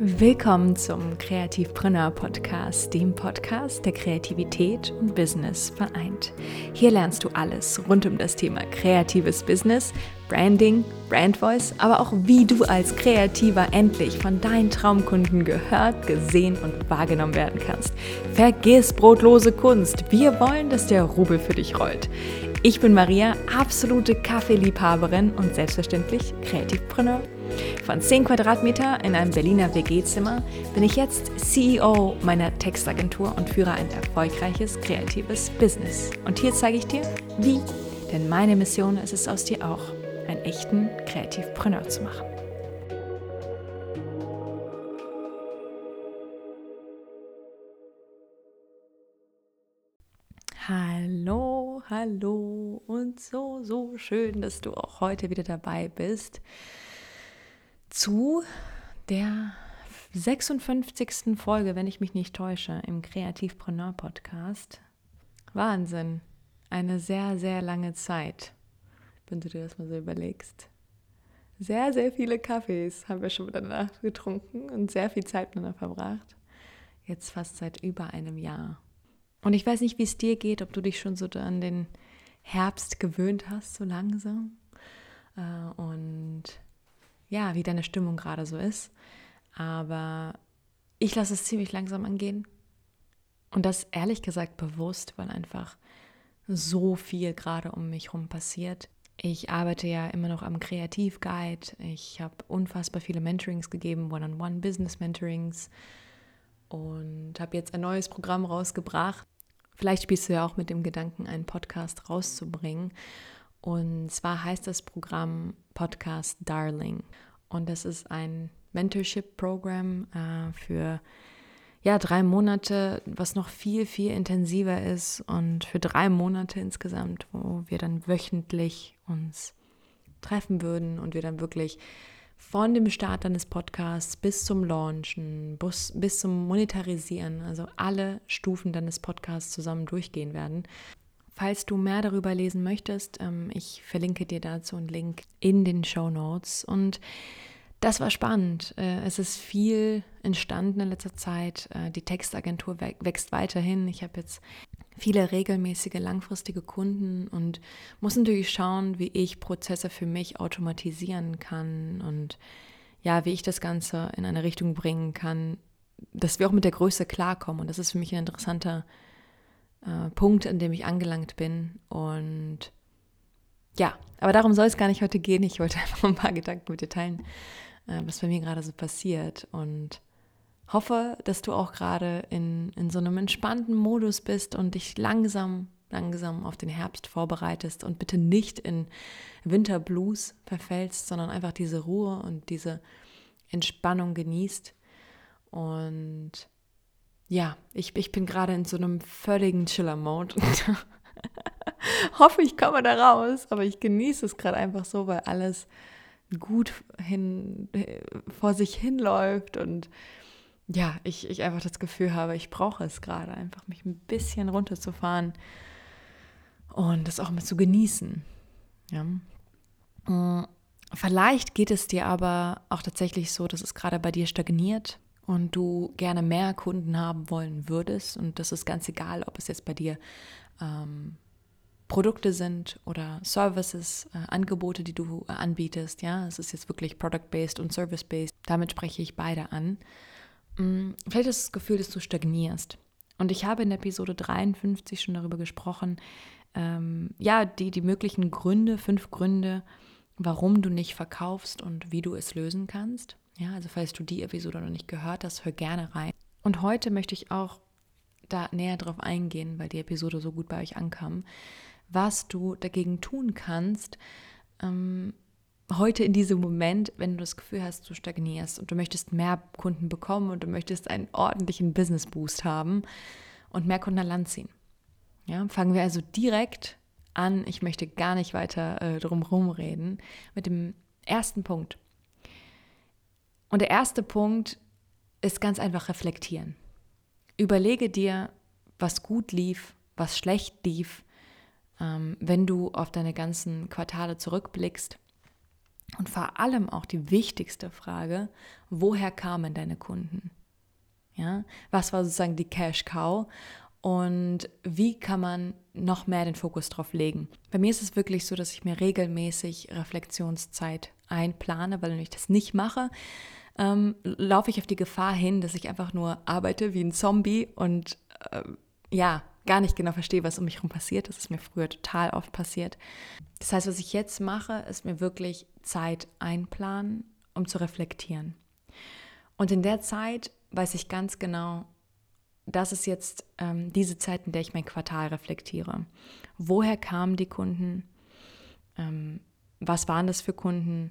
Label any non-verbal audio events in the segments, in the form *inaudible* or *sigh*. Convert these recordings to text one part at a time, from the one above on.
Willkommen zum Kreativpreneur Podcast, dem Podcast, der Kreativität und Business vereint. Hier lernst du alles rund um das Thema kreatives Business, Branding, Brand Voice, aber auch wie du als Kreativer endlich von deinen Traumkunden gehört, gesehen und wahrgenommen werden kannst. Vergiss brotlose Kunst. Wir wollen, dass der Rubel für dich rollt. Ich bin Maria, absolute Kaffeeliebhaberin und selbstverständlich Kreativpreneur von 10 Quadratmeter in einem Berliner WG-Zimmer bin ich jetzt CEO meiner Textagentur und führe ein erfolgreiches kreatives Business. Und hier zeige ich dir, wie. Denn meine Mission ist es aus dir auch, einen echten Kreativpreneur zu machen. Hallo, und so, so schön, dass du auch heute wieder dabei bist zu der 56. Folge, wenn ich mich nicht täusche, im Kreativpreneur Podcast. Wahnsinn. Eine sehr, sehr lange Zeit, wenn du dir das mal so überlegst. Sehr, sehr viele Kaffees haben wir schon miteinander getrunken und sehr viel Zeit miteinander verbracht. Jetzt fast seit über einem Jahr. Und ich weiß nicht, wie es dir geht, ob du dich schon so an den Herbst gewöhnt hast, so langsam. Äh, und ja, wie deine Stimmung gerade so ist. Aber ich lasse es ziemlich langsam angehen. Und das ehrlich gesagt bewusst, weil einfach so viel gerade um mich herum passiert. Ich arbeite ja immer noch am Kreativguide. Ich habe unfassbar viele Mentorings gegeben, One-on-One-Business-Mentorings und habe jetzt ein neues Programm rausgebracht. Vielleicht spielst du ja auch mit dem Gedanken, einen Podcast rauszubringen. Und zwar heißt das Programm Podcast Darling. Und das ist ein Mentorship-Programm äh, für ja, drei Monate, was noch viel, viel intensiver ist und für drei Monate insgesamt, wo wir dann wöchentlich uns treffen würden und wir dann wirklich von dem Start deines Podcasts bis zum Launchen, bis, bis zum Monetarisieren, also alle Stufen deines Podcasts zusammen durchgehen werden. Falls du mehr darüber lesen möchtest, ähm, ich verlinke dir dazu einen Link in den Show Notes. Und das war spannend. Äh, es ist viel entstanden in letzter Zeit. Äh, die Textagentur wächst weiterhin. Ich habe jetzt viele regelmäßige, langfristige Kunden und muss natürlich schauen, wie ich Prozesse für mich automatisieren kann und ja, wie ich das Ganze in eine Richtung bringen kann, dass wir auch mit der Größe klarkommen. Und das ist für mich ein interessanter äh, Punkt, an dem ich angelangt bin. Und ja, aber darum soll es gar nicht heute gehen. Ich wollte *laughs* einfach ein paar Gedanken mit dir teilen, äh, was bei mir gerade so passiert. Und hoffe, dass du auch gerade in, in so einem entspannten Modus bist und dich langsam, langsam auf den Herbst vorbereitest und bitte nicht in Winterblues verfällst, sondern einfach diese Ruhe und diese Entspannung genießt. Und ja, ich, ich bin gerade in so einem völligen Chiller-Mode *laughs* hoffe, ich komme da raus, aber ich genieße es gerade einfach so, weil alles gut hin, vor sich hinläuft und ja, ich, ich einfach das Gefühl habe, ich brauche es gerade, einfach mich ein bisschen runterzufahren und das auch mal zu genießen. Ja. Mm, vielleicht geht es dir aber auch tatsächlich so, dass es gerade bei dir stagniert und du gerne mehr Kunden haben wollen würdest. Und das ist ganz egal, ob es jetzt bei dir ähm, Produkte sind oder Services, äh, Angebote, die du äh, anbietest. Ja, es ist jetzt wirklich Product-based und Service-based. Damit spreche ich beide an. Ähm, vielleicht du das Gefühl, dass du stagnierst. Und ich habe in Episode 53 schon darüber gesprochen, ähm, ja, die, die möglichen Gründe, fünf Gründe, warum du nicht verkaufst und wie du es lösen kannst. Ja, also falls du die Episode noch nicht gehört hast, hör gerne rein. Und heute möchte ich auch da näher drauf eingehen, weil die Episode so gut bei euch ankam, was du dagegen tun kannst, ähm, heute in diesem Moment, wenn du das Gefühl hast, du stagnierst und du möchtest mehr Kunden bekommen und du möchtest einen ordentlichen Business Boost haben und mehr Kunden an Land ziehen. Ja, fangen wir also direkt an. Ich möchte gar nicht weiter äh, drum reden mit dem ersten Punkt. Und der erste Punkt ist ganz einfach reflektieren. Überlege dir, was gut lief, was schlecht lief, ähm, wenn du auf deine ganzen Quartale zurückblickst. Und vor allem auch die wichtigste Frage, woher kamen deine Kunden? Ja, was war sozusagen die Cash Cow und wie kann man noch mehr den Fokus drauf legen? Bei mir ist es wirklich so, dass ich mir regelmäßig Reflexionszeit einplane, weil wenn ich das nicht mache, ähm, laufe ich auf die Gefahr hin, dass ich einfach nur arbeite wie ein Zombie und äh, ja, gar nicht genau verstehe, was um mich herum passiert. Das ist mir früher total oft passiert. Das heißt, was ich jetzt mache, ist mir wirklich Zeit einplanen, um zu reflektieren. Und in der Zeit weiß ich ganz genau, das ist jetzt ähm, diese Zeit, in der ich mein Quartal reflektiere. Woher kamen die Kunden? Ähm, was waren das für Kunden?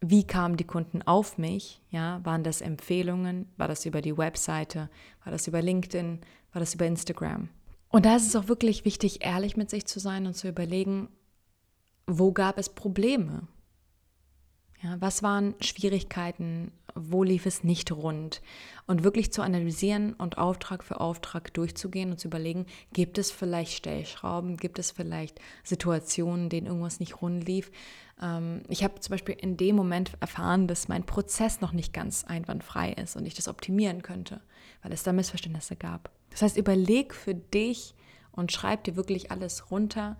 Wie kamen die Kunden auf mich? Ja, waren das Empfehlungen? War das über die Webseite? War das über LinkedIn? War das über Instagram? Und da ist es auch wirklich wichtig, ehrlich mit sich zu sein und zu überlegen, wo gab es Probleme? Ja, was waren Schwierigkeiten? Wo lief es nicht rund? Und wirklich zu analysieren und Auftrag für Auftrag durchzugehen und zu überlegen, gibt es vielleicht Stellschrauben? Gibt es vielleicht Situationen, denen irgendwas nicht rund lief? Ähm, ich habe zum Beispiel in dem Moment erfahren, dass mein Prozess noch nicht ganz einwandfrei ist und ich das optimieren könnte, weil es da Missverständnisse gab. Das heißt, überleg für dich und schreib dir wirklich alles runter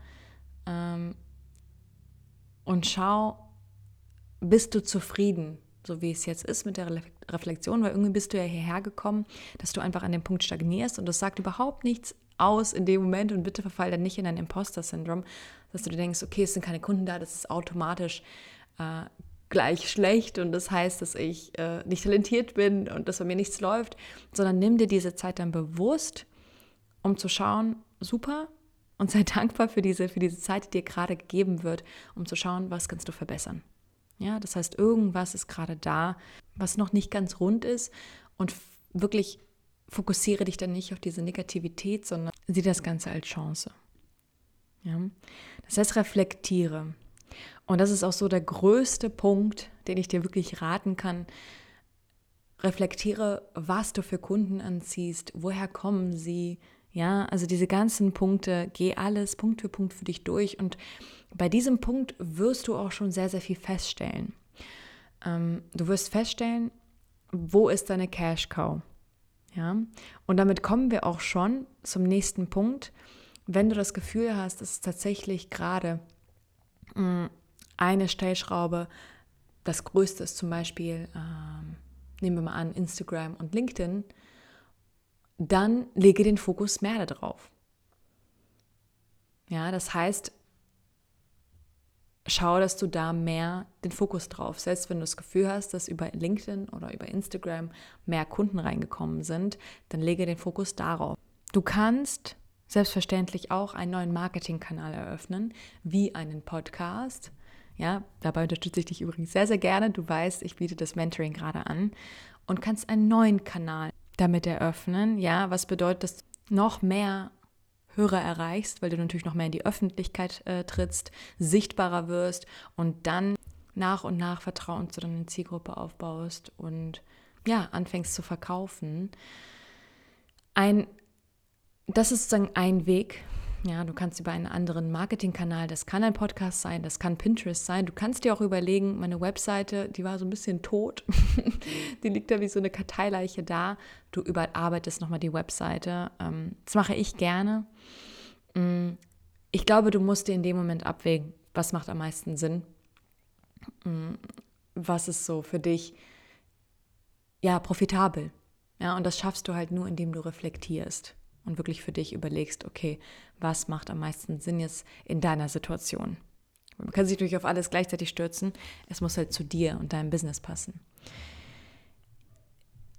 ähm, und schau, bist du zufrieden, so wie es jetzt ist mit der Reflexion, weil irgendwie bist du ja hierher gekommen, dass du einfach an dem Punkt stagnierst und das sagt überhaupt nichts aus in dem Moment und bitte verfall dann nicht in ein Imposter-Syndrom, dass du dir denkst, okay, es sind keine Kunden da, das ist automatisch äh, gleich schlecht und das heißt, dass ich äh, nicht talentiert bin und dass bei mir nichts läuft, sondern nimm dir diese Zeit dann bewusst, um zu schauen, super, und sei *laughs* dankbar für diese, für diese Zeit, die dir gerade gegeben wird, um zu schauen, was kannst du verbessern. Ja, das heißt, irgendwas ist gerade da, was noch nicht ganz rund ist und wirklich fokussiere dich dann nicht auf diese Negativität, sondern sieh das Ganze als Chance. Ja? Das heißt, reflektiere. Und das ist auch so der größte Punkt, den ich dir wirklich raten kann. Reflektiere, was du für Kunden anziehst, woher kommen sie, ja, also diese ganzen Punkte, geh alles Punkt für Punkt für dich durch und bei diesem Punkt wirst du auch schon sehr, sehr viel feststellen. Ähm, du wirst feststellen, wo ist deine Cash Cow? Ja, und damit kommen wir auch schon zum nächsten Punkt. Wenn du das Gefühl hast, dass tatsächlich gerade mm, eine Stellschraube das größte ist, zum Beispiel, ähm, nehmen wir mal an, Instagram und LinkedIn, dann lege den Fokus mehr darauf. Ja, das heißt, schau, dass du da mehr den Fokus drauf setzt. Wenn du das Gefühl hast, dass über LinkedIn oder über Instagram mehr Kunden reingekommen sind, dann lege den Fokus darauf. Du kannst selbstverständlich auch einen neuen Marketingkanal eröffnen, wie einen Podcast. Ja, dabei unterstütze ich dich übrigens sehr, sehr gerne. Du weißt, ich biete das Mentoring gerade an und kannst einen neuen Kanal damit eröffnen. Ja, was bedeutet, dass du noch mehr Hörer erreichst, weil du natürlich noch mehr in die Öffentlichkeit äh, trittst, sichtbarer wirst und dann nach und nach Vertrauen zu deiner Zielgruppe aufbaust und ja, anfängst zu verkaufen. Ein, das ist sozusagen ein Weg, ja, du kannst über einen anderen Marketingkanal, das kann ein Podcast sein, das kann Pinterest sein. Du kannst dir auch überlegen, meine Webseite, die war so ein bisschen tot. *laughs* die liegt da wie so eine Karteileiche da. Du überarbeitest nochmal die Webseite. Ähm, das mache ich gerne. Mm, ich glaube, du musst dir in dem Moment abwägen, was macht am meisten Sinn. Mm, was ist so für dich ja profitabel. Ja, und das schaffst du halt nur, indem du reflektierst und wirklich für dich überlegst, okay, was macht am meisten Sinn jetzt in deiner Situation? Man kann sich natürlich auf alles gleichzeitig stürzen. Es muss halt zu dir und deinem Business passen.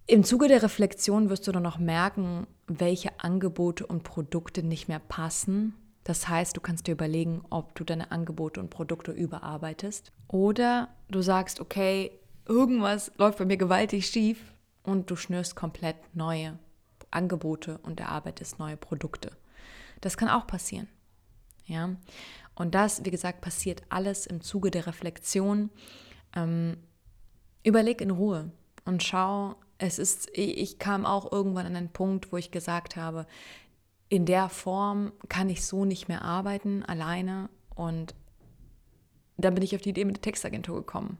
Im Zuge der Reflexion wirst du dann noch merken, welche Angebote und Produkte nicht mehr passen. Das heißt, du kannst dir überlegen, ob du deine Angebote und Produkte überarbeitest oder du sagst, okay, irgendwas läuft bei mir gewaltig schief und du schnürst komplett neue Angebote und erarbeitest neue Produkte. Das kann auch passieren. Ja? Und das, wie gesagt, passiert alles im Zuge der Reflexion. Ähm, überleg in Ruhe und schau, es ist, ich kam auch irgendwann an einen Punkt, wo ich gesagt habe, in der Form kann ich so nicht mehr arbeiten, alleine. Und dann bin ich auf die Idee mit der Textagentur gekommen.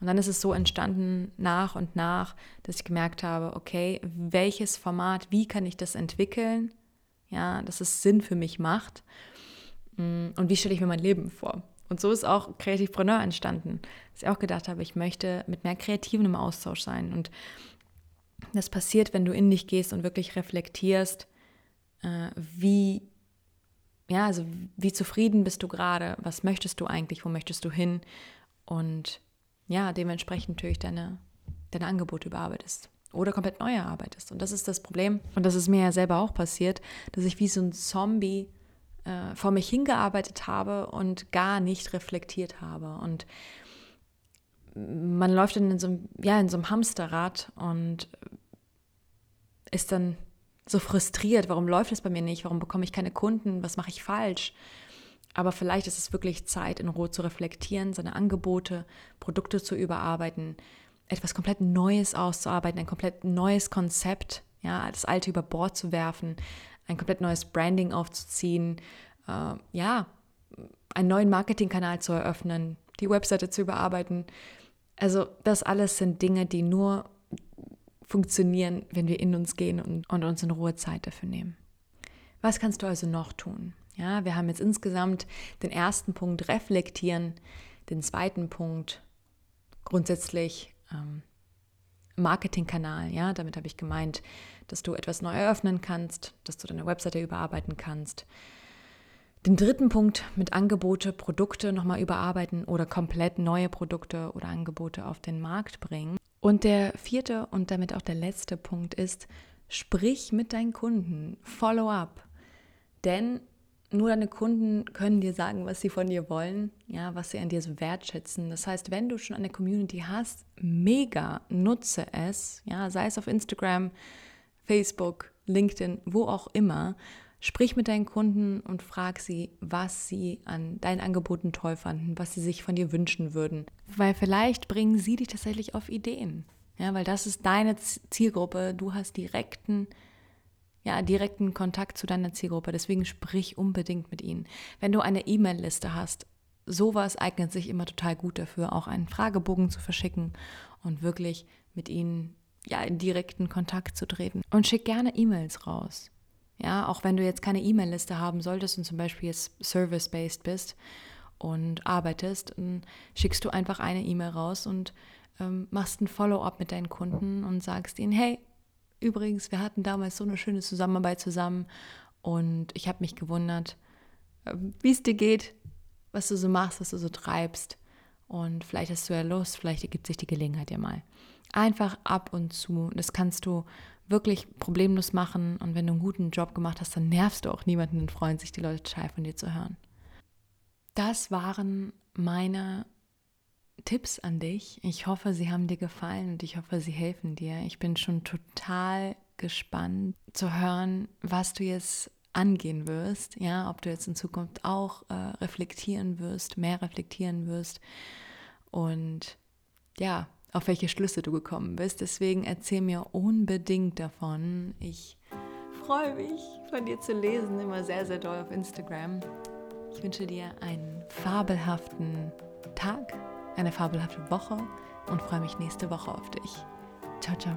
Und dann ist es so entstanden nach und nach, dass ich gemerkt habe, okay, welches Format, wie kann ich das entwickeln, ja, dass es Sinn für mich macht mm, und wie stelle ich mir mein Leben vor. Und so ist auch Kreativpreneur entstanden, dass ich auch gedacht habe, ich möchte mit mehr Kreativen im Austausch sein. Und das passiert, wenn du in dich gehst und wirklich reflektierst, äh, wie, ja, also wie zufrieden bist du gerade, was möchtest du eigentlich, wo möchtest du hin und ja, dementsprechend natürlich deine, deine Angebote überarbeitest oder komplett neu erarbeitest. Und das ist das Problem. Und das ist mir ja selber auch passiert, dass ich wie so ein Zombie äh, vor mich hingearbeitet habe und gar nicht reflektiert habe. Und man läuft dann in so einem, ja, in so einem Hamsterrad und ist dann so frustriert, warum läuft es bei mir nicht, warum bekomme ich keine Kunden, was mache ich falsch. Aber vielleicht ist es wirklich Zeit, in Ruhe zu reflektieren, seine Angebote, Produkte zu überarbeiten, etwas komplett Neues auszuarbeiten, ein komplett neues Konzept, ja, das alte über Bord zu werfen, ein komplett neues Branding aufzuziehen, äh, ja, einen neuen Marketingkanal zu eröffnen, die Webseite zu überarbeiten. Also das alles sind Dinge, die nur funktionieren, wenn wir in uns gehen und, und uns in Ruhe Zeit dafür nehmen. Was kannst du also noch tun? Ja, wir haben jetzt insgesamt den ersten Punkt reflektieren, den zweiten Punkt grundsätzlich ähm, Marketingkanal. Ja, damit habe ich gemeint, dass du etwas neu eröffnen kannst, dass du deine Webseite überarbeiten kannst. Den dritten Punkt mit Angebote, Produkte nochmal überarbeiten oder komplett neue Produkte oder Angebote auf den Markt bringen. Und der vierte und damit auch der letzte Punkt ist, sprich mit deinen Kunden, follow up. Denn nur deine Kunden können dir sagen, was sie von dir wollen, ja, was sie an dir so wertschätzen. Das heißt, wenn du schon eine Community hast, mega, nutze es, ja, sei es auf Instagram, Facebook, LinkedIn, wo auch immer. Sprich mit deinen Kunden und frag sie, was sie an deinen Angeboten toll fanden, was sie sich von dir wünschen würden. Weil vielleicht bringen sie dich tatsächlich auf Ideen. Ja, weil das ist deine Zielgruppe. Du hast direkten ja, direkten Kontakt zu deiner Zielgruppe. Deswegen sprich unbedingt mit ihnen. Wenn du eine E-Mail-Liste hast, sowas eignet sich immer total gut dafür, auch einen Fragebogen zu verschicken und wirklich mit ihnen ja, in direkten Kontakt zu treten. Und schick gerne E-Mails raus. Ja, auch wenn du jetzt keine E-Mail-Liste haben solltest und zum Beispiel jetzt service-based bist und arbeitest, dann schickst du einfach eine E-Mail raus und ähm, machst ein Follow-up mit deinen Kunden und sagst ihnen, hey, Übrigens, wir hatten damals so eine schöne Zusammenarbeit zusammen und ich habe mich gewundert, ähm, wie es dir geht, was du so machst, was du so treibst. Und vielleicht hast du ja Lust, vielleicht ergibt sich die Gelegenheit ja mal. Einfach ab und zu. Das kannst du wirklich problemlos machen. Und wenn du einen guten Job gemacht hast, dann nervst du auch niemanden und freuen sich die Leute total von dir zu hören. Das waren meine Tipps an dich. Ich hoffe, sie haben dir gefallen und ich hoffe, sie helfen dir. Ich bin schon total gespannt zu hören, was du jetzt angehen wirst, ja, ob du jetzt in Zukunft auch äh, reflektieren wirst, mehr reflektieren wirst und ja, auf welche Schlüsse du gekommen bist. Deswegen erzähl mir unbedingt davon. Ich freue mich, von dir zu lesen, immer sehr, sehr doll auf Instagram. Ich wünsche dir einen fabelhaften Tag eine fabelhafte Woche und freue mich nächste Woche auf dich. Ciao, ciao.